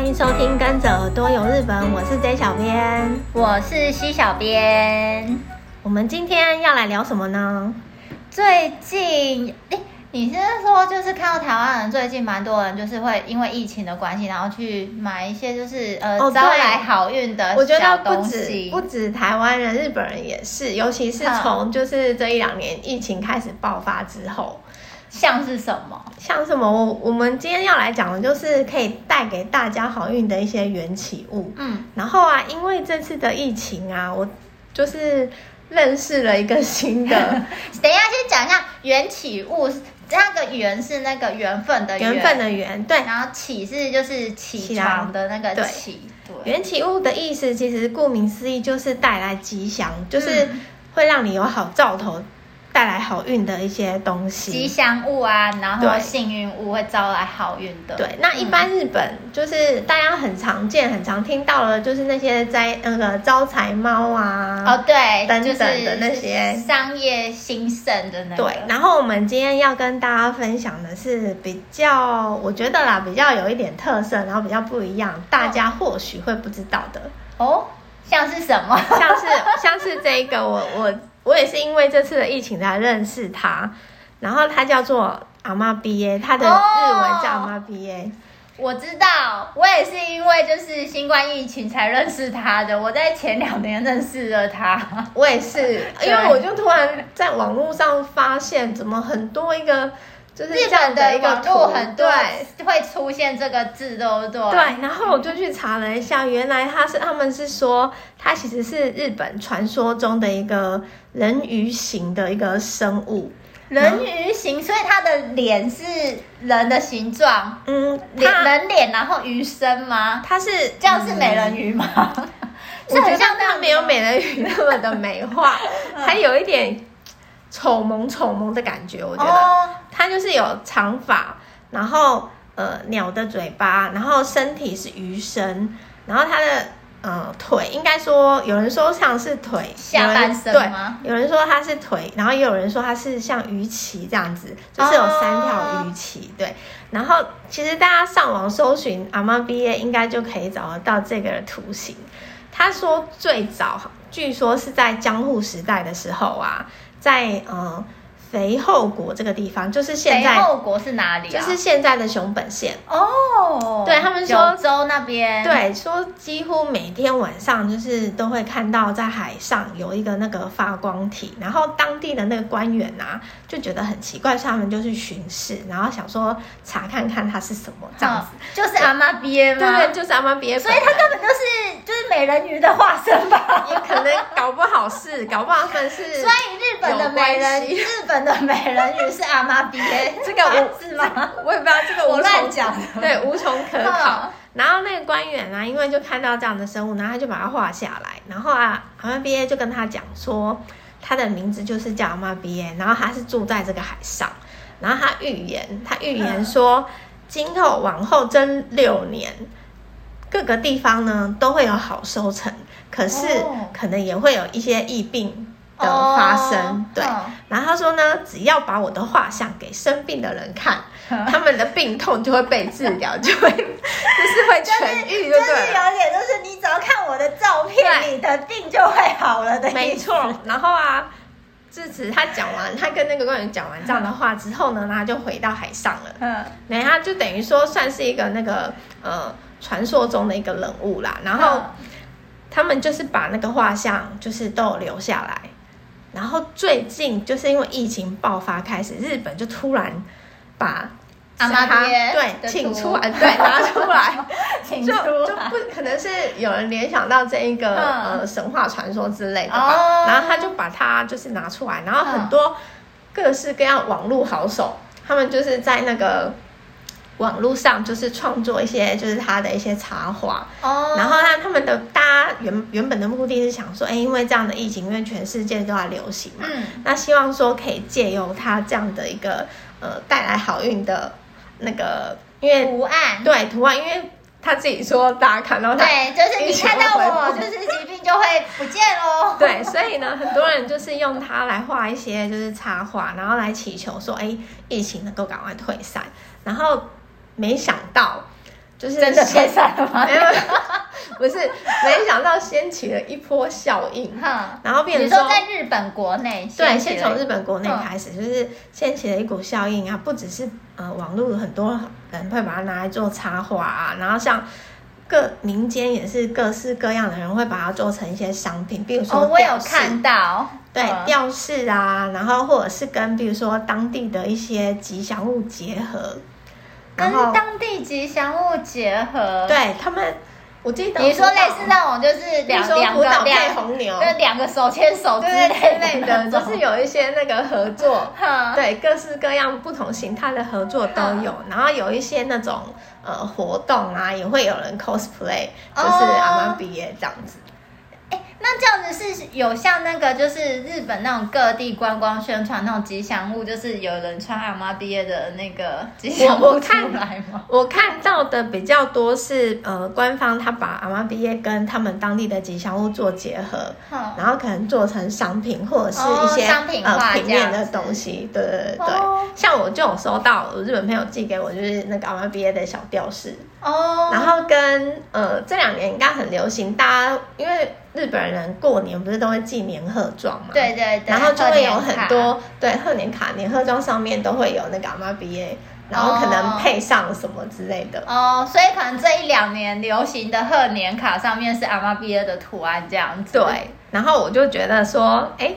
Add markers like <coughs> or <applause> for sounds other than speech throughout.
欢迎收听《跟着耳朵游日本》，我是 J 小编，我是 C 小编。我们今天要来聊什么呢？最近，诶你是说就是看到台湾人最近蛮多人就是会因为疫情的关系，然后去买一些就是呃、哦、招来好运的小东西。我觉得不止不止台湾人，日本人也是，尤其是从就是这一两年疫情开始爆发之后，像是什么？像什么？我我们今天要来讲的就是可以带给大家好运的一些缘起物。嗯，然后啊，因为这次的疫情啊，我就是认识了一个新的。<laughs> 等一下，先讲一下缘起物。那个缘是那个缘分的缘，缘分的缘，对。然后起是就是起床的那个起，对。缘起物的意思其实顾名思义就是带来吉祥，就是会让你有好兆头。带来好运的一些东西，吉祥物啊，然后幸运物会招来好运的。对，那一般日本就是大家很常见、很常听到的，就是那些在那个招财猫啊，哦对，等等的那些商业兴盛的那个。对，然后我们今天要跟大家分享的是比较，我觉得啦，比较有一点特色，然后比较不一样，大家或许会不知道的哦，像是什么？像是像是这一个，我我。我也是因为这次的疫情才认识他，然后他叫做阿妈 BA，他的日文叫阿妈 BA。我知道，我也是因为就是新冠疫情才认识他的。我在前两年认识了他，我也是，<laughs> 因为我就突然在网络上发现，怎么很多一个。就是这样的一个图，很对，会出现这个字，对不对？对，然后我就去查了一下，原来他是他们是说，它其实是日本传说中的一个人鱼形的一个生物，人鱼形，所以它的脸是人的形状，嗯，脸人脸，然后鱼身吗？它是这样是美人鱼吗？<laughs> 是很像那样，没有美人鱼那么的美化，还有一点。丑萌丑萌的感觉，我觉得它就是有长发，然后呃鸟的嘴巴，然后身体是鱼身，然后它的呃腿应该说有人说像是腿下半身吗？对，有人说它是腿，然后也有人说它是像鱼鳍这样子，就是有三条鱼鳍。对，然后其实大家上网搜寻阿妈 BA 应该就可以找得到这个的图形。他说最早据说是在江户时代的时候啊。在呃肥后国这个地方，就是现在肥后国是哪里啊？就是现在的熊本县哦。对，他们说九州那边，对，说几乎每天晚上就是都会看到在海上有一个那个发光体，然后当地的那个官员啊就觉得很奇怪，所以他们就去巡视，然后想说查看看它是什么这样子，就是阿妈 BA 吗？对对，就是阿妈 BA，所以它根本就是就是美人鱼的化身吧？也可能搞不好是，搞不好是。所以日本的美人，日本的美人鱼是阿妈 BA，<laughs> 这个我是吗？我也不知道这个我乱讲，对，无从可考。然后那个官员啊，因为就看到这样的生物，然后他就把它画下来。然后啊，阿妈 BA 就跟他讲说，他的名字就是叫阿妈 BA，然后他是住在这个海上。然后他预言，他预言说，今后往后这六年，各个地方呢都会有好收成，可是可能也会有一些疫病。的发生，oh, 对，然后他说呢，只要把我的画像给生病的人看，<laughs> 他们的病痛就会被治疗，就会就是会痊愈，就是有点就是你只要看我的照片，你的病就会好了的。没错，然后啊，智慈他讲完，他跟那个官员讲完这样的话之后呢，他就回到海上了。嗯，等下就等于说算是一个那个呃传说中的一个人物啦。然后他们就是把那个画像就是都留下来。然后最近就是因为疫情爆发开始，日本就突然把阿妈 BA 对请出来，对拿出来，<laughs> 就就不可能是有人联想到这一个、嗯、呃神话传说之类的吧？哦、然后他就把它就是拿出来，然后很多各式各样网络好手，他们就是在那个。网络上就是创作一些，就是他的一些插画哦。然后呢，他们的大家原原本的目的是想说，哎，因为这样的疫情，因为全世界都在流行嘛，嗯，那希望说可以借由他这样的一个呃带来好运的那个，因为图案对图案，因为他自己说大家看到他对，就是你看到我，就是疾病就会不见喽。<laughs> 对，所以呢，很多人就是用它来画一些就是插画，然后来祈求说，哎，疫情能够赶快退散，然后。没想到，就是真的。退散了吗？没有，<laughs> 不是，没想到掀起了一波效应，然后变成说，说在日本国内，对，先从日本国内开始，就是掀起了一股效应啊，不只是呃网络很多人会把它拿来做插画啊，然后像。各民间也是各式各样的人会把它做成一些商品，比如说、哦、我有看到，对吊饰啊，然后或者是跟比如说当地的一些吉祥物结合，跟当地吉祥物结合，对他们。我记得你说类似那种，就是两两个两红牛，就两个手牵手之类的，对对对，就是有一些那个合作，<laughs> 对各式各样不同形态的合作都有，然后有一些那种呃活动啊，也会有人 cosplay，就是阿玛比耶这样子。那这样子是有像那个，就是日本那种各地观光宣传那种吉祥物，就是有人穿阿妈毕业的那个吉祥物出来吗？我看到的比较多是呃，官方他把阿妈毕业跟他们当地的吉祥物做结合，嗯、然后可能做成商品或者是一些、哦、商品化呃平面的东西。对对对对，哦、像我就有收到我日本朋友寄给我，就是那个阿妈毕业的小吊饰哦，然后跟呃这两年应该很流行，大家因为。日本人过年不是都会寄年贺状嘛？对对对，然后就会有很多对贺年卡、年贺状上面都会有那个阿妈比耶，然后可能配上什么之类的。哦，所以可能这一两年流行的贺年卡上面是阿妈比耶的图案这样子。对，然后我就觉得说，哎。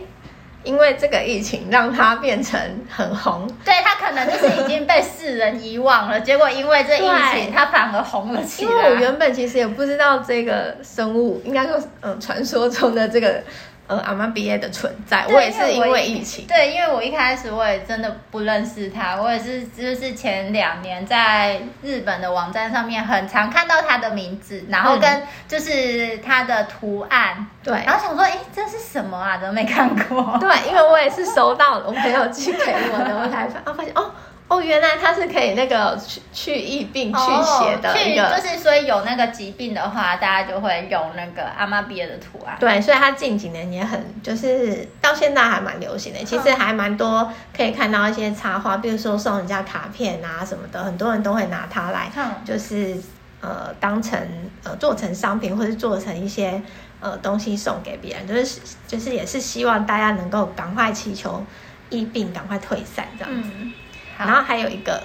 因为这个疫情让它变成很红，对，它可能就是已经被世人遗忘了，结果因为这疫情，它反而红了起来。因为我原本其实也不知道这个生物，应该说，嗯，传说中的这个。呃，阿玛比耶的存在，我也是因为疫情。对，因为我一开始我也真的不认识他，我也是就是前两年在日本的网站上面很常看到他的名字，然后跟就是他的图案，对、嗯，然后想说，哎，这是什么啊？怎么没看过？对，因为我也是收到了我朋友寄给我的，我才发啊发现哦。哦，原来它是可以那个去去疫病去邪的一个，哦、就是所以有那个疾病的话，大家就会用那个阿妈比耶的图案。对，所以它近几年也很，就是到现在还蛮流行的。其实还蛮多可以看到一些插画，比如说送人家卡片啊什么的，很多人都会拿它来，就是呃当成呃做成商品，或者做成一些呃东西送给别人，就是就是也是希望大家能够赶快祈求疫病赶快退散这样子。嗯然后还有一个，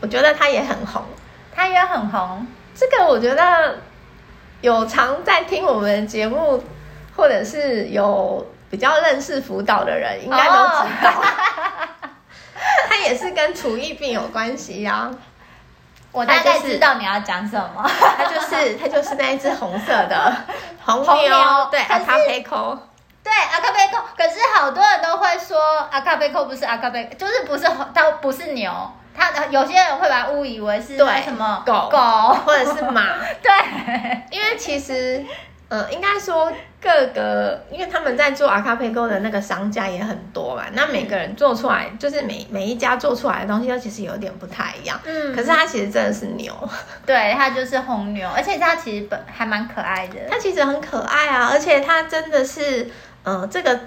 我觉得他也很红，他也很红。这个我觉得有常在听我们节目，或者是有比较认识福岛的人，应该都知道。Oh. <laughs> 他也是跟厨艺病有关系呀、啊。我大概知道你要讲什么。他就是他就是那一只红色的红牛，对，阿卡贝扣。对阿卡贝扣，可是好多人都会说阿卡贝扣不是阿卡贝，就是不是它不是牛，它有些人会把它误以为是什么狗。狗或者是马。<laughs> 对，因为其实呃，应该说各个，因为他们在做阿卡贝扣的那个商家也很多嘛，那每个人做出来就是每每一家做出来的东西都其实有点不太一样。嗯，可是它其实真的是牛，对，它就是红牛，而且它其实本还蛮可爱的，它其实很可爱啊，而且它真的是。嗯、呃，这个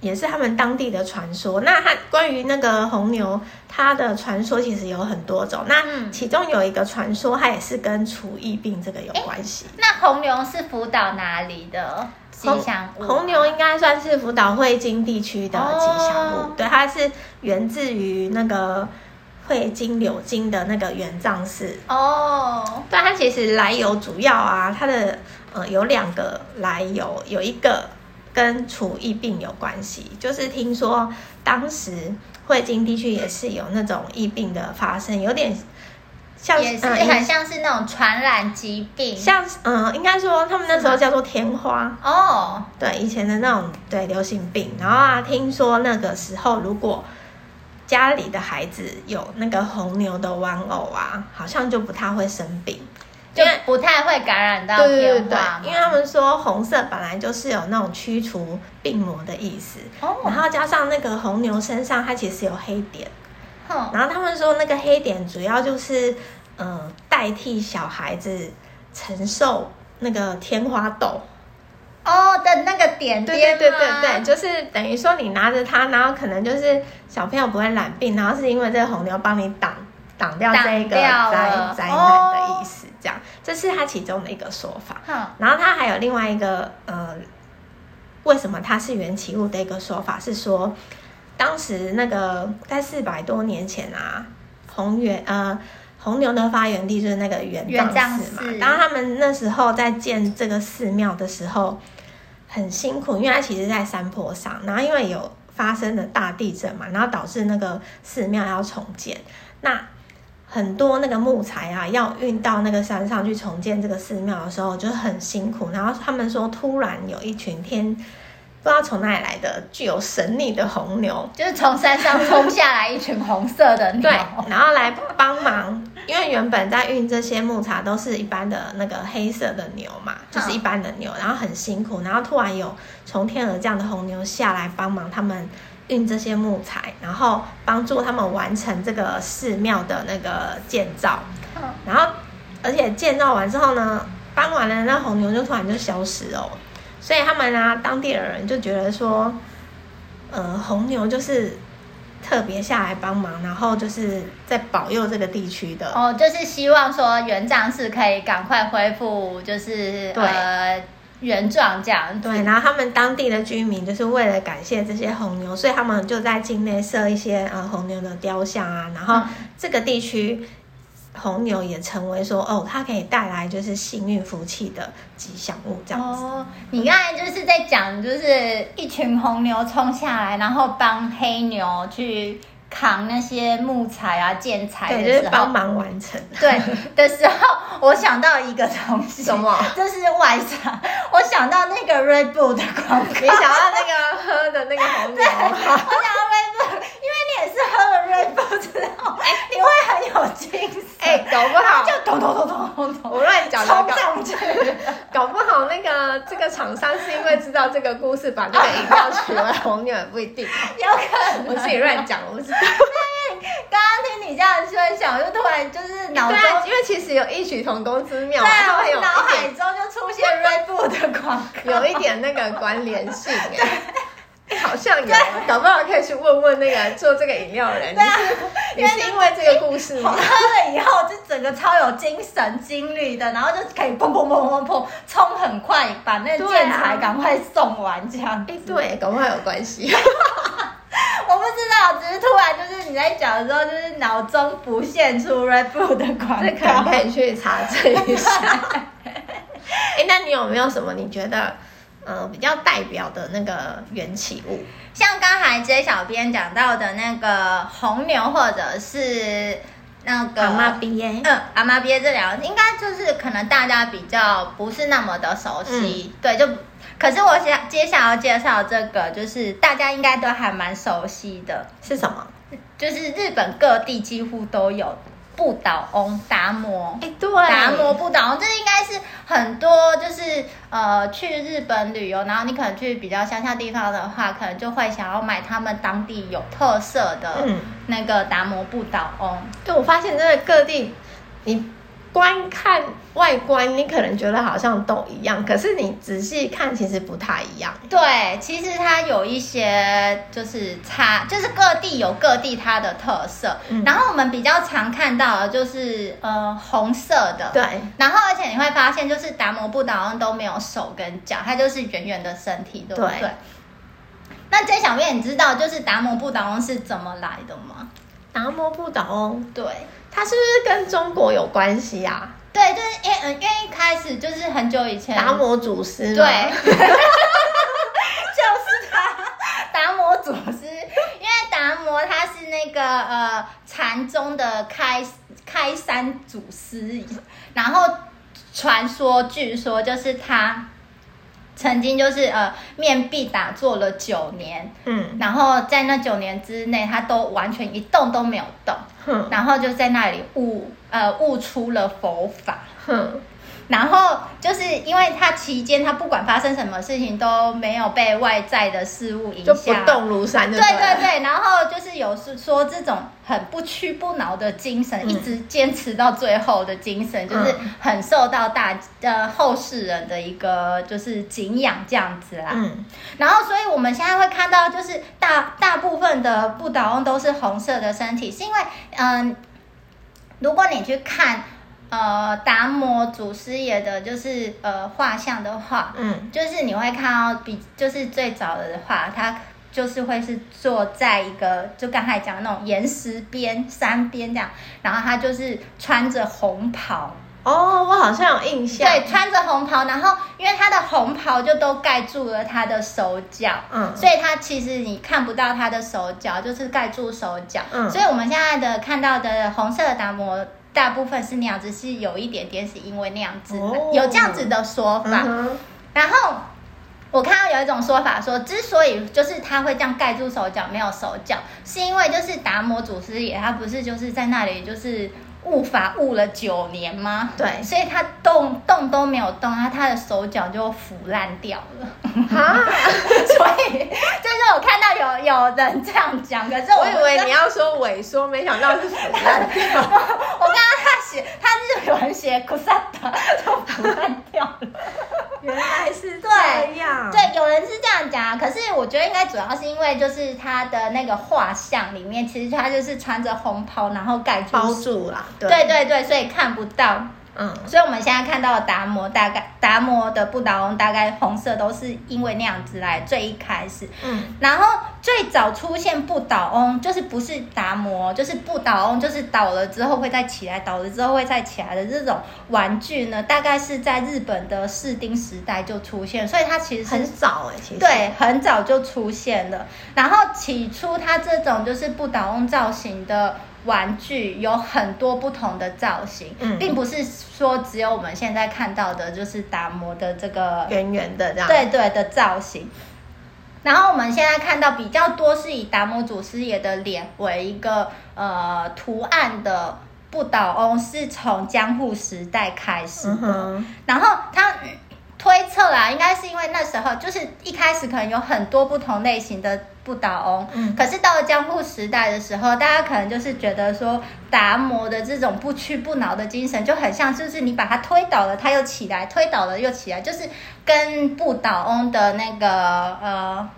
也是他们当地的传说。那它关于那个红牛，它的传说其实有很多种。那其中有一个传说，它也是跟除疫病这个有关系。那红牛是福岛哪里的吉祥物？红牛应该算是福岛会津地区的吉祥物。哦、对，它是源自于那个会金柳津的那个元藏寺。哦，对，它其实来由主要啊，它的呃有两个来由，有一个。跟除疫病有关系，就是听说当时惠金地区也是有那种疫病的发生，有点像，也是很像是那种传染疾病，像嗯，应该说他们那时候叫做天花。哦，对，以前的那种对流行病，然后啊，听说那个时候如果家里的孩子有那个红牛的玩偶啊，好像就不太会生病。就不太会感染到天花。对对。对，因为他们说红色本来就是有那种驱除病魔的意思，哦，然后加上那个红牛身上它其实有黑点，哦，然后他们说那个黑点主要就是呃代替小孩子承受那个天花痘。哦的那个点点，对对对对对，就是等于说你拿着它，然后可能就是小朋友不会染病，然后是因为这个红牛帮你挡挡掉这个灾灾难的意思。这样这是他其中的一个说法。嗯，然后他还有另外一个呃，为什么它是缘起物的一个说法是说，当时那个在四百多年前啊，红源呃。红牛的发源地就是那个元藏寺嘛，然后他们那时候在建这个寺庙的时候很辛苦，因为它其实在山坡上，然后因为有发生了大地震嘛，然后导致那个寺庙要重建，那很多那个木材啊要运到那个山上去重建这个寺庙的时候就很辛苦，然后他们说突然有一群天。不知道从哪里来的具有神力的红牛，就是从山上冲下来一群红色的牛，对，然后来帮忙，因为原本在运这些木材都是一般的那个黑色的牛嘛，就是一般的牛，然后很辛苦，然后突然有从天而降的红牛下来帮忙他们运这些木材，然后帮助他们完成这个寺庙的那个建造，然后而且建造完之后呢，搬完了那红牛就突然就消失哦。所以他们啊，当地的人就觉得说，呃，红牛就是特别下来帮忙，然后就是在保佑这个地区的。哦，就是希望说元藏寺可以赶快恢复，就是对呃原状这样。对，然后他们当地的居民就是为了感谢这些红牛，所以他们就在境内设一些呃红牛的雕像啊，然后这个地区。红牛也成为说哦，它可以带来就是幸运福气的吉祥物这样子。哦，你刚才就是在讲，就是一群红牛冲下来，然后帮黑牛去扛那些木材啊、建材的时候，对，就是帮忙完成。对的时候，我想到一个东西，什么？就是外场，我想到那个 Red Bull 的广告，你想到那个喝的那个红牛？对，我想到 Red Bull，因为你也是喝了 Red Bull 之后，哎，你会很有精神。哎，搞不好就咚咚咚咚咚咚，我乱讲的，冲上去。<laughs> 搞不好那个这个厂商是因为知道这个故事，把这个饮料取为红牛也不一定。<laughs> 有可能，我自己乱讲，我不知道。<laughs> 刚刚听你这样分享，我就突然就是脑中，因为其实有异曲同工之妙，对我脑海中就出现 Red Bull 的广告，有一点那个关联性好像有，搞不好可以去问问那个做这个饮料的人。对啊，你是因为这个故事吗？喝了以后就整个超有精神、精力的，然后就可以砰砰砰砰砰冲很快，把那个建材赶快送完这样。哎，对，搞不好有关系。<laughs> 我不知道，只是突然就是你在讲的时候，就是脑中浮现出 Red Bull 的广告，可能可以去查证一下。<laughs> 哎，那你有没有什么你觉得？呃，比较代表的那个缘起物，像刚才 J 小编讲到的那个红牛，或者是那个阿妈鳖，嗯，阿妈鳖这两个，应该就是可能大家比较不是那么的熟悉，嗯、对，就可是我想接下来要介绍这个，就是大家应该都还蛮熟悉的，是什么？就是日本各地几乎都有。不倒翁达摩，哎，对，达摩不倒翁，这应该是很多就是呃去日本旅游，然后你可能去比较乡下地方的话，可能就会想要买他们当地有特色的那个达摩不倒翁。对，我发现真的各地你。观看外观，你可能觉得好像都一样，可是你仔细看，其实不太一样。对，其实它有一些就是差，就是各地有各地它的特色。嗯、然后我们比较常看到的就是呃红色的，对。然后而且你会发现，就是达摩不倒翁都没有手跟脚，它就是圆圆的身体，对不对？对。那这小编，你知道就是达摩不倒翁是怎么来的吗？达摩不倒翁，对。它是不是跟中国有关系啊？对，就是因为嗯，因为一开始就是很久以前，达摩祖师，对，<laughs> 就是他，达摩祖师。因为达摩他是那个呃禅宗的开开山祖师，然后传说据说就是他。曾经就是呃面壁打坐了九年，嗯，然后在那九年之内，他都完全一动都没有动，嗯，然后就在那里悟呃悟出了佛法，嗯。然后就是因为他期间，他不管发生什么事情都没有被外在的事物影响，就不动如山对。对对对，然后就是有是说这种很不屈不挠的精神，嗯、一直坚持到最后的精神，就是很受到大呃后世人的一个就是敬仰这样子啦。嗯。然后，所以我们现在会看到，就是大大部分的不倒翁都是红色的身体，是因为嗯、呃，如果你去看。呃达摩祖师爷的，就是呃画像的话，嗯，就是你会看到比就是最早的话，他就是会是坐在一个就刚才讲的那种岩石边、山边这样，然后他就是穿着红袍。哦，我好像有印象。对，穿着红袍，然后因为他的红袍就都盖住了他的手脚，嗯，所以他其实你看不到他的手脚，就是盖住手脚。嗯，所以我们现在的看到的红色的达摩，大部分是那样子，是有一点点是因为那样子，哦，有这样子的说法。嗯，然后我看到有一种说法说，之所以就是他会这样盖住手脚，没有手脚，是因为就是达摩祖师爷他不是就是在那里就是。悟法误了九年吗？对，所以他动动都没有动，他他的手脚就腐烂掉了。啊，<laughs> 所以就是我看到有有人这样讲，可是我，我以为你要说萎缩，没想到是腐烂掉。<laughs> 我刚刚他写，他是有人写苦萨达就腐烂掉了。原来是这样，对，对，有人是这样讲，可是我觉得应该主要是因为就是他的那个画像里面，其实他就是穿着红袍，然后盖住包住了，对对对，所以看不到。嗯，所以我们现在看到的达摩，大概达摩的不倒翁大概红色都是因为那样子来最一开始。嗯，然后最早出现不倒翁就是不是达摩，就是不倒翁，就是倒了之后会再起来，倒了之后会再起来的这种玩具呢，大概是在日本的室町时代就出现，所以它其实很早哎、欸，其实对，很早就出现了。然后起初它这种就是不倒翁造型的。玩具有很多不同的造型，嗯，并不是说只有我们现在看到的，就是达摩的这个圆圆的这样，对对的造型。然后我们现在看到比较多是以达摩祖师爷的脸为一个呃图案的不倒翁，是从江户时代开始的。嗯、然后他推测啦，应该是因为那时候就是一开始可能有很多不同类型的。不倒翁，嗯，可是到了江户时代的时候，大家可能就是觉得说达摩的这种不屈不挠的精神就很像，就是你把它推倒了，它又起来；推倒了又起来，就是跟不倒翁的那个呃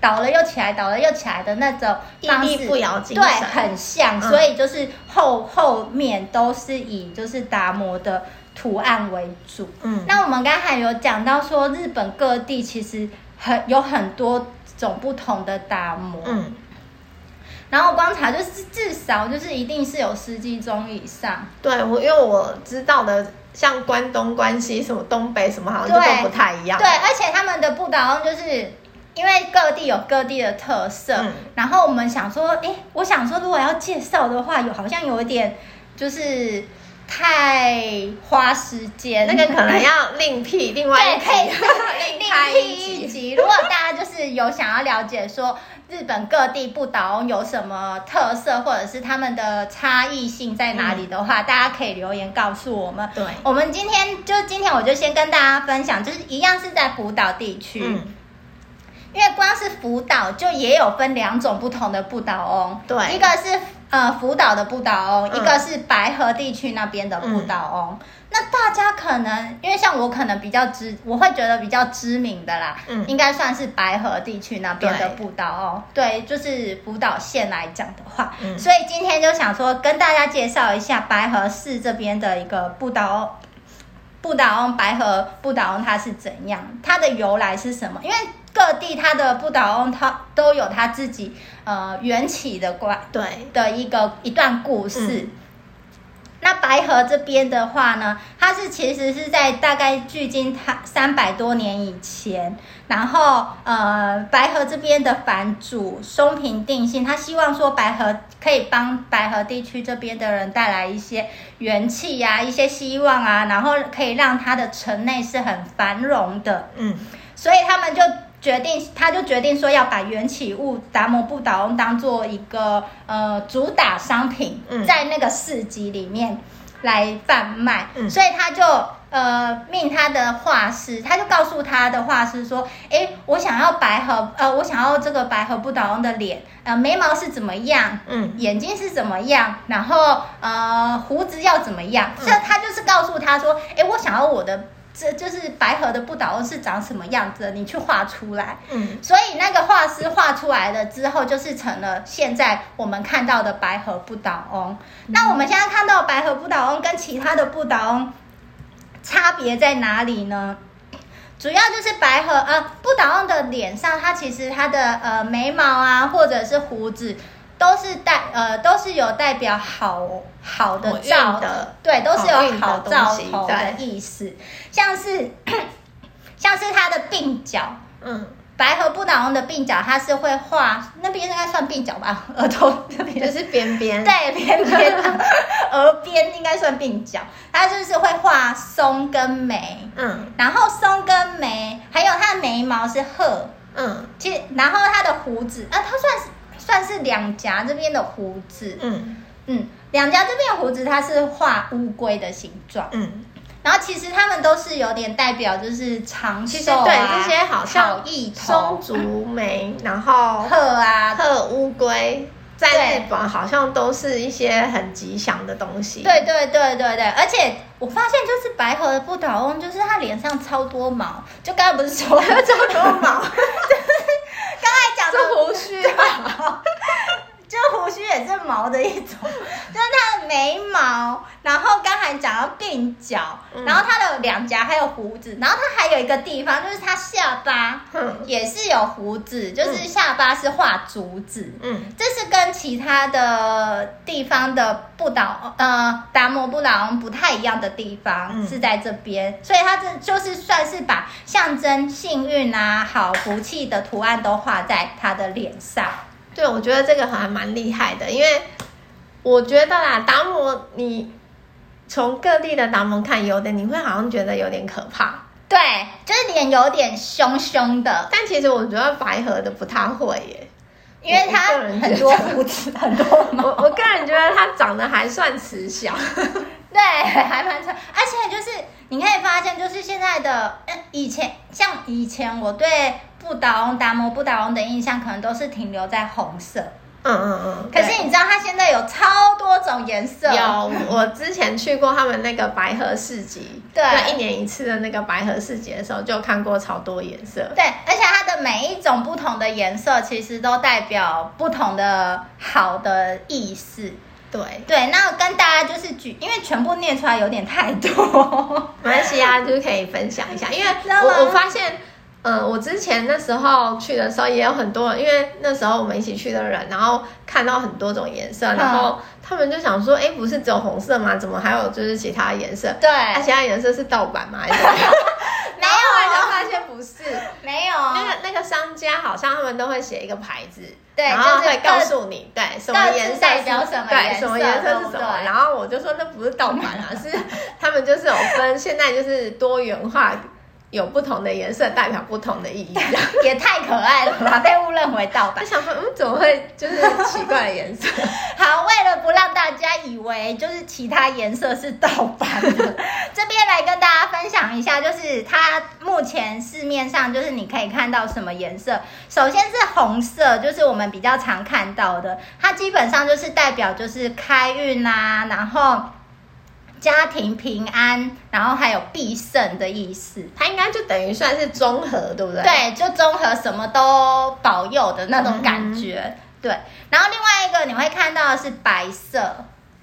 倒了又起来，倒了又起来的那种屹立不摇精神，对，很像。所以就是后后面都是以就是达摩的图案为主。嗯，那我们刚才有讲到说，日本各地其实很有很多。种不同的打磨，嗯，然后观察就是至少就是一定是有十几种以上。对，我因为我知道的像关东、关西什么东北什么好像都不太一样。对，而且他们的不倒翁就是因为各地有各地的特色。嗯，然后我们想说，哎，我想说如果要介绍的话，有好像有一点就是。太花时间，那个可能要另辟另外一集，对，可以 <laughs> 另辟一集。如果大家就是有想要了解说日本各地不倒翁有什么特色，或者是他们的差异性在哪里的话，嗯、大家可以留言告诉我们。对，我们今天就今天我就先跟大家分享，就是一样是在福岛地区，嗯、因为光是福岛就也有分两种不同的不倒翁，对，一个是。呃，福岛的不倒翁，嗯、一个是白河地区那边的不倒翁。嗯、那大家可能因为像我可能比较知，我会觉得比较知名的啦，嗯，应该算是白河地区那边的不倒翁。对，就是福岛县来讲的话，嗯，所以今天就想说跟大家介绍一下白河市这边的一个不倒翁，不倒翁白河不倒翁它是怎样，它的由来是什么？因为各地它的不倒翁，它都有它自己呃缘起的关对的一个一段故事。嗯、那白河这边的话呢，它是其实是在大概距今它三百多年以前，然后呃白河这边的藩主松平定信，他希望说白河可以帮白河地区这边的人带来一些元气呀、啊，一些希望啊，然后可以让他的城内是很繁荣的。嗯，所以他们就。决定，他就决定说要把缘起物达摩不倒翁当做一个呃主打商品，在那个市集里面来贩卖。嗯、所以他就呃命他的画师，他就告诉他的画师说：“哎，我想要白河，呃，我想要这个白河不倒翁的脸，呃，眉毛是怎么样？嗯，眼睛是怎么样？然后呃胡子要怎么样？”这、嗯、他就是告诉他说：“哎，我想要我的。”这就是白河的不倒翁是长什么样子的，你去画出来。嗯，所以那个画师画出来了之后，就是成了现在我们看到的白河不倒翁。嗯、那我们现在看到白河不倒翁跟其他的不倒翁差别在哪里呢？主要就是白河呃不倒翁的脸上，它其实它的呃眉毛啊，或者是胡子。都是代呃，都是有代表好好的兆的，对，都是有好兆头的意思。像是 <coughs> 像是它的鬓角，嗯，白河不倒翁的鬓角，它是会画那边应该算鬓角吧，<laughs> 额头那边。就是边边，对，边边额边应该算鬓角，它就是会画松跟眉，嗯，然后松跟眉，还有它的眉毛是褐，嗯，其实然后他的胡子啊，他算是。算是两颊这边的胡子，嗯。嗯，两颊这边的胡子它是画乌龟的形状，嗯，然后其实他们都是有点代表就是长寿啊，对这些好像好意头，松竹梅，然后鹤啊。鹤乌龟，在日本好像都是一些很吉祥的东西，对对对对对，而且我发现就是白河的不倒翁，就是他脸上超多毛，就刚刚不是说 <laughs> 超多毛。<laughs> <laughs> 这胡须，<laughs> 这胡须也是毛的一种，就是它的眉毛，然后刚才讲到鬓角，然后他的两颊还有胡子，然后他还有一个地方就是他下巴，也是有胡子，就是下巴是画竹子，嗯，这是跟其他的地方的不倒呃达摩不倒翁不太一样的地方是在这边，所以它这就是算是把象征幸运啊、好福气的图案都画在他的脸上。对，我觉得这个还蛮厉害的，因为我觉得啦，达摩你从各地的达摩看，有的你会好像觉得有点可怕，对，就是脸有点凶凶的。但其实我觉得白河的不太会耶，因为他很多胡子，<laughs> 很多毛。我我个人觉得他长得还算慈祥，<laughs> 对，还蛮慈，而且就是你可以发现，就是现在的，嗯以前像以前我对。不倒翁达摩不倒翁的印象可能都是停留在红色，嗯嗯嗯。可是你知道它现在有超多种颜色。有，我之前去过他们那个白河市集，对，一年一次的那个白河市集的时候，就看过超多颜色。对，而且它的每一种不同的颜色，其实都代表不同的好的意思。对对，那跟大家就是举，因为全部念出来有点太多，<laughs> 没关系啊，就是可以分享一下，因为我我发现。嗯，我之前那时候去的时候也有很多人，因为那时候我们一起去的人，然后看到很多种颜色，然后他们就想说，哎，不是只有红色吗？怎么还有就是其他颜色？对，那其他颜色是盗版吗？没有，<laughs> 才发现不是，没有。那个那个商家好像他们都会写一个牌子，对，然后会告诉你，对，什么颜色代表什么，对，什么颜色是什么。然后我就说那不是盗版啊，是 <laughs> 他们就是有分，现在就是多元化。有不同的颜色代表不同的意义，<laughs> 也太可爱了吧！被误认为盗版，<laughs> 我想说，嗯，怎么会就是奇怪的颜色？<laughs> 好，为了不让大家以为就是其他颜色是盗版的，这边来跟大家分享一下，就是它目前市面上就是你可以看到什么颜色。首先是红色，就是我们比较常看到的，它基本上就是代表就是开运啊，然后。家庭平安，然后还有必胜的意思，它应该就等于算是综合，对不对？对，就综合什么都保佑的那种感觉。嗯、对，然后另外一个你会看到的是白色，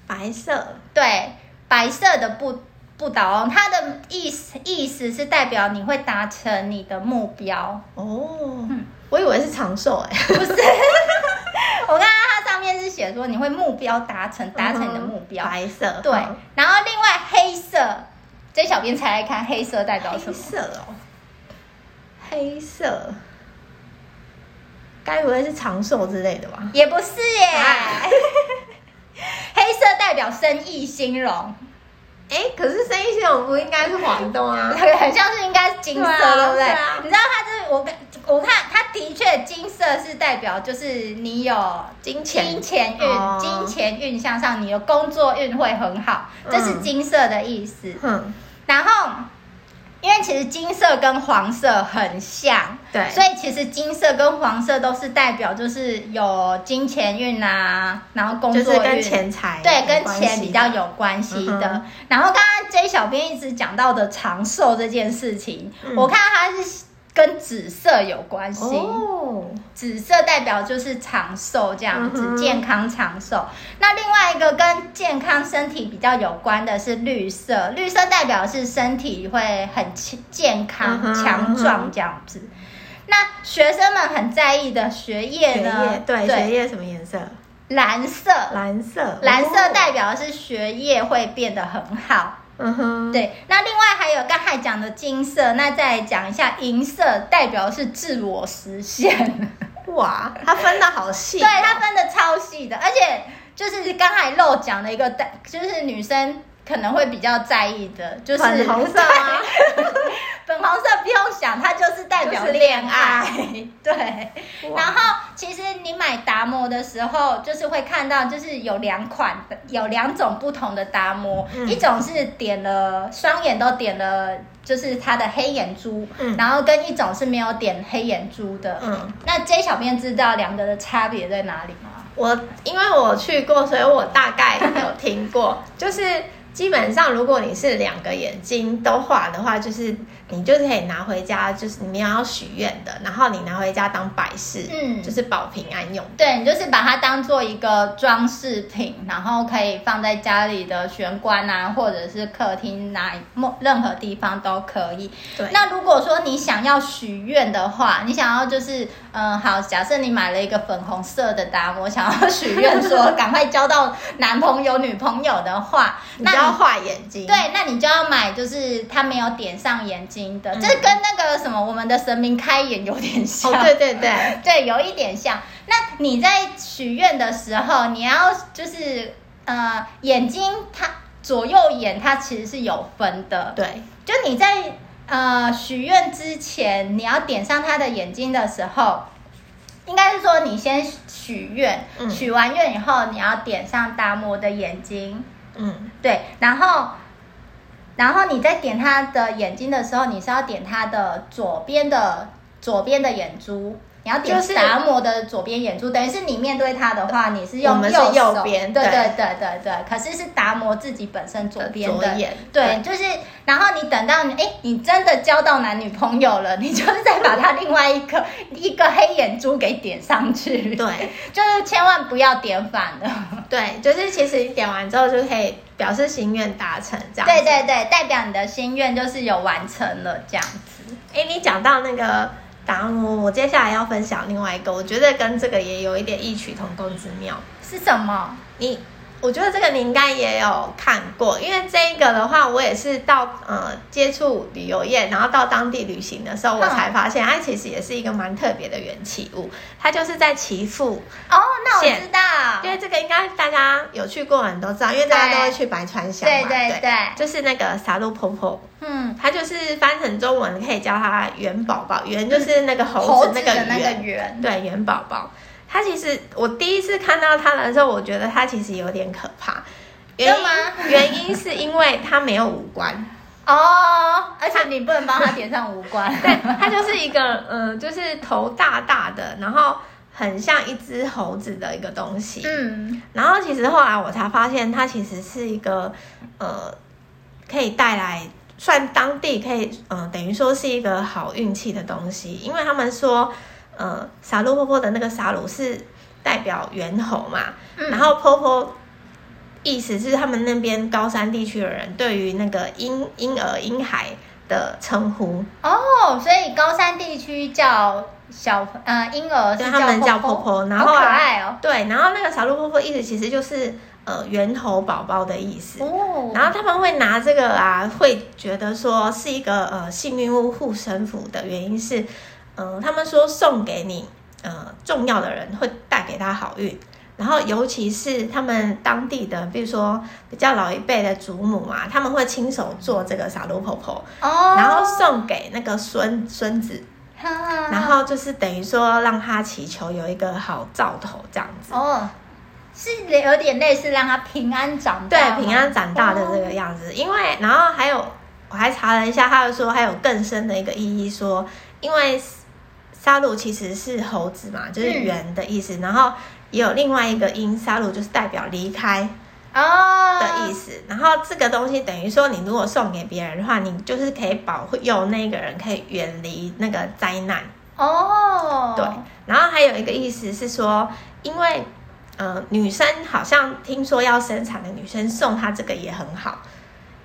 白色，对，白色的不不倒翁，它的意思意思是代表你会达成你的目标。哦，嗯、我以为是长寿哎，<laughs> 不是，我看到它上面。是写说你会目标达成，达成你的目标。白色，对。然后另外黑色，这小编猜来看，黑色代表什么？黑色哦，黑色，该不会是长寿之类的吧？也不是耶。<laughs> 黑色代表生意兴隆。哎，可是生意系统不应该是黄豆啊？<laughs> 很像是应该是金色，对不对？你知道它就是我我看它的确金色是代表就是你有金钱金钱运金钱运向上，你的工作运会很好，这是金色的意思。嗯，然后因为其实金色跟黄色很像，对，所以其实金色跟黄色都是代表就是有金钱运啊，然后工作运，就是跟钱财，对，跟钱比较有关系的。嗯、然后刚刚 J 小编一直讲到的长寿这件事情，嗯、我看他是。跟紫色有关系哦，紫色代表就是长寿这样子，嗯、健康长寿。那另外一个跟健康身体比较有关的是绿色，绿色代表是身体会很健康、嗯、强壮这样子。那学生们很在意的学业呢？学业对，对学业什么颜色？蓝色，蓝色，蓝色代表的是学业会变得很好。嗯哼，对，那另外还有刚才讲的金色，那再讲一下银色，代表是自我实现。<laughs> 哇，它分的好细，对，它分的超细的，而且就是刚才漏讲的一个代，就是女生。可能会比较在意的，就是粉红色啊，<laughs> 粉红色不用想，它就是代表恋爱。对，然后其实你买达摩的时候，就是会看到，就是有两款，有两种不同的达摩，嗯、一种是点了双眼都点了，就是它的黑眼珠，嗯、然后跟一种是没有点黑眼珠的。嗯，那 J 小编知道两个的差别在哪里吗？我因为我去过，所以我大概有听过，<laughs> 就是。基本上，如果你是两个眼睛都画的话，就是你就是可以拿回家，就是你要许愿的，然后你拿回家当摆饰，嗯，就是保平安用。对，你就是把它当做一个装饰品，然后可以放在家里的玄关啊，或者是客厅哪任何地方都可以。对。那如果说你想要许愿的话，你想要就是嗯，好，假设你买了一个粉红色的达摩，想要许愿说赶快交到男朋友女朋友的话，那。要画眼睛，对，那你就要买，就是它没有点上眼睛的，这、嗯、跟那个什么我们的神明开眼有点像，哦、对对对，<laughs> 对，有一点像。那你在许愿的时候，你要就是呃眼睛它左右眼它其实是有分的，对，就你在呃许愿之前，你要点上他的眼睛的时候，应该是说你先许愿，嗯、许完愿以后，你要点上达摩的眼睛。嗯，对，然后，然后你在点他的眼睛的时候，你是要点他的左边的左边的眼珠。你要点达摩的左边眼珠，等于是你面对他的话，你是用右手，右边，对对对对对。可是是达摩自己本身左边的眼，对，就是。然后你等到你哎，你真的交到男女朋友了，你就是再把他另外一个一个黑眼珠给点上去，对，就是千万不要点反了，对，就是其实点完之后就可以表示心愿达成，这样。对对对，代表你的心愿就是有完成了这样子。哎，你讲到那个。达摩，我接下来要分享另外一个，我觉得跟这个也有一点异曲同工之妙。是什么？你，我觉得这个你应该也有看过，因为这一个的话，我也是到呃接触旅游业，然后到当地旅行的时候，我才发现它其实也是一个蛮特别的缘起物。它就是在岐阜哦，那我知道，因为这个应该大家有去过的人都知道，因为大家都会去白川乡嘛，对对对，对，就是那个沙鹿婆婆。嗯，它就是翻成中文可以叫它元宝宝，元就是那个猴子那个元，对，元宝宝。它其实我第一次看到他的时候，我觉得他其实有点可怕。原因吗？原因是因为他没有五官哦，而且你不能帮他点上五官。<laughs> 对，他就是一个呃，就是头大大的，然后很像一只猴子的一个东西。嗯，然后其实后来我才发现，它其实是一个呃，可以带来。算当地可以，嗯、呃，等于说是一个好运气的东西，因为他们说，呃，沙鹿婆婆的那个沙鹿是代表猿猴嘛，嗯、然后婆婆意思是他们那边高山地区的人对于那个婴婴儿婴孩的称呼。哦，所以高山地区叫小呃婴儿，对他们叫婆婆，然后好可爱哦，对，然后那个沙鹿婆婆意思其实就是。呃，猿猴宝宝的意思，哦、然后他们会拿这个啊，会觉得说是一个呃幸运物护身符的原因是，呃，他们说送给你呃重要的人会带给他好运，然后尤其是他们当地的，比如说比较老一辈的祖母啊，他们会亲手做这个沙鹿婆婆，哦，然后送给那个孙孙子，哈然后就是等于说让他祈求有一个好兆头这样子，哦。是有点类似让他平安长大，对，平安长大的这个样子。哦、因为然后还有我还查了一下，他又说还有更深的一个意义说，说因为沙鲁其实是猴子嘛，就是圆的意思，嗯、然后也有另外一个音，沙鲁就是代表离开。哦的意思，然后这个东西等于说，你如果送给别人的话，你就是可以保佑那个人可以远离那个灾难。哦，对，然后还有一个意思是说，因为呃女生好像听说要生产的女生送她这个也很好，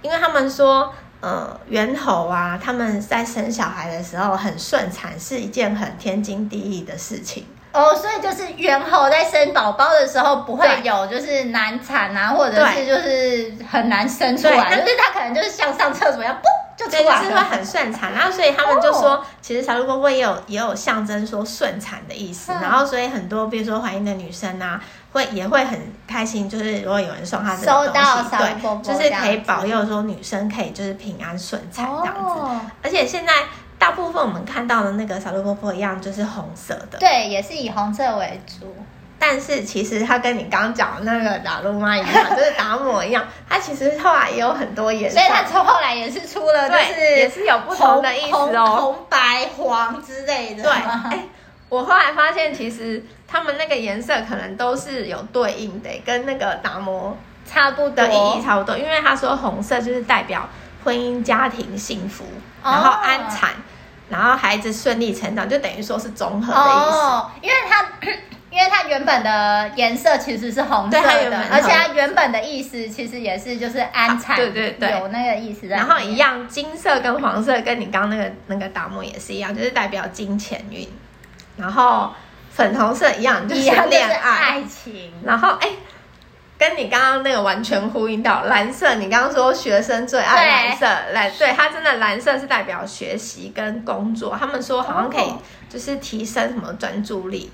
因为他们说呃猿猴啊，他们在生小孩的时候很顺产，是一件很天经地义的事情。哦，所以就是猿猴在生宝宝的时候不会有就是难产啊，或者是就是很难生出来，就是它可能就是像上厕所一样，嘣就出来了，就是会很顺产。然后所以他们就说，哦、其实沙鲁波波也有也有象征说顺产的意思。嗯、然后所以很多比如说怀孕的女生啊，会也会很开心，就是如果有人送她这个东西，对，就是可以保佑说女生可以就是平安顺产这样子。哦、而且现在。大部分我们看到的那个小鹿婆婆一样，就是红色的。对，也是以红色为主。但是其实它跟你刚刚讲的那个打鹿妈一样，就是达摩一样，它其实后来也有很多颜色。所以它从后来也是出了，就是也是有不同的意思哦，红、红白黄之类的。对，哎，我后来发现其实他们那个颜色可能都是有对应的，跟那个打磨差不多的意义差不多。因为他说红色就是代表婚姻家庭幸福，然后安产。哦然后孩子顺利成长，就等于说是综合的意思。哦，因为它，<coughs> 因为它原本的颜色其实是红色的，而且它原本的意思其实也是就是安产，对对对，有那个意思。然后一样，金色跟黄色跟你刚刚那个那个达摩也是一样，就是代表金钱运。然后粉红色一样，就是恋爱爱情。然后哎。跟你刚刚那个完全呼应到蓝色，你刚刚说学生最爱蓝色，蓝对，对它真的蓝色是代表学习跟工作，他们说好像可以就是提升什么专注力。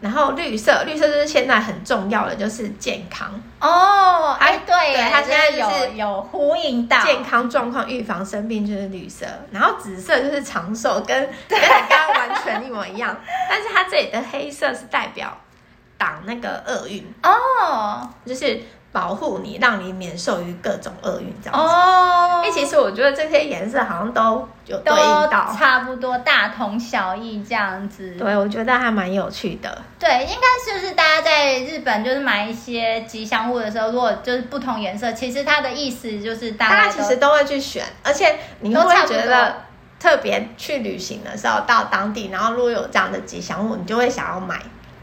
然后绿色，绿色就是现在很重要的就是健康哦，哎对，对，它现在就是有呼应到健康状况，预防生病就是绿色，然后紫色就是长寿，跟 <laughs> 跟你刚刚完全一模一样，但是它这里的黑色是代表。挡那个厄运哦，oh. 就是保护你，让你免受于各种厄运这样子。哦，哎，其实我觉得这些颜色好像都有对应到，差不多大同小异这样子。对，我觉得还蛮有趣的。对，应该就是大家在日本就是买一些吉祥物的时候，如果就是不同颜色，其实它的意思就是大家其实都会去选，而且你会觉得特别去旅行的时候到当地，然后如果有这样的吉祥物，你就会想要买。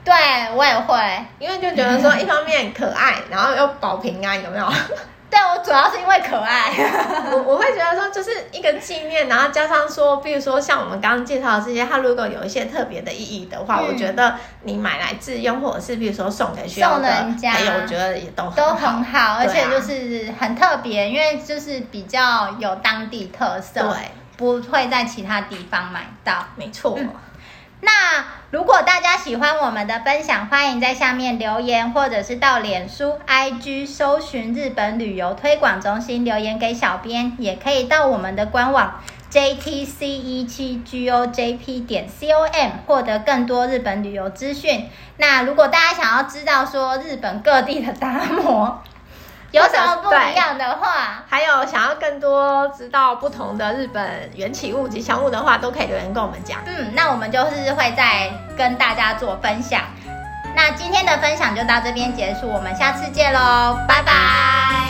对，我也会，因为就觉得说，<laughs> 一方面可爱，然后又保平安，有没有？对，我主要是因为可爱，<laughs> 我我会觉得说，就是一个纪念，然后加上说，比如说像我们刚刚介绍的这些，它如果有一些特别的意义的话，嗯、我觉得你买来自用，或者是比如说送给需要的朋友，我觉得也都很好。都很好，而且就是很特别，因为就是比较有当地特色，对，不会在其他地方买到，没错。嗯那如果大家喜欢我们的分享，欢迎在下面留言，或者是到脸书、IG 搜寻日本旅游推广中心留言给小编，也可以到我们的官网 JTC 一七 GOJP 点 COM 获得更多日本旅游资讯。那如果大家想要知道说日本各地的达摩，有什么不一样的话，还有想要更多知道不同的日本缘起物、吉祥物的话，都可以留言跟我们讲。嗯，那我们就是会再跟大家做分享。那今天的分享就到这边结束，我们下次见喽，拜拜。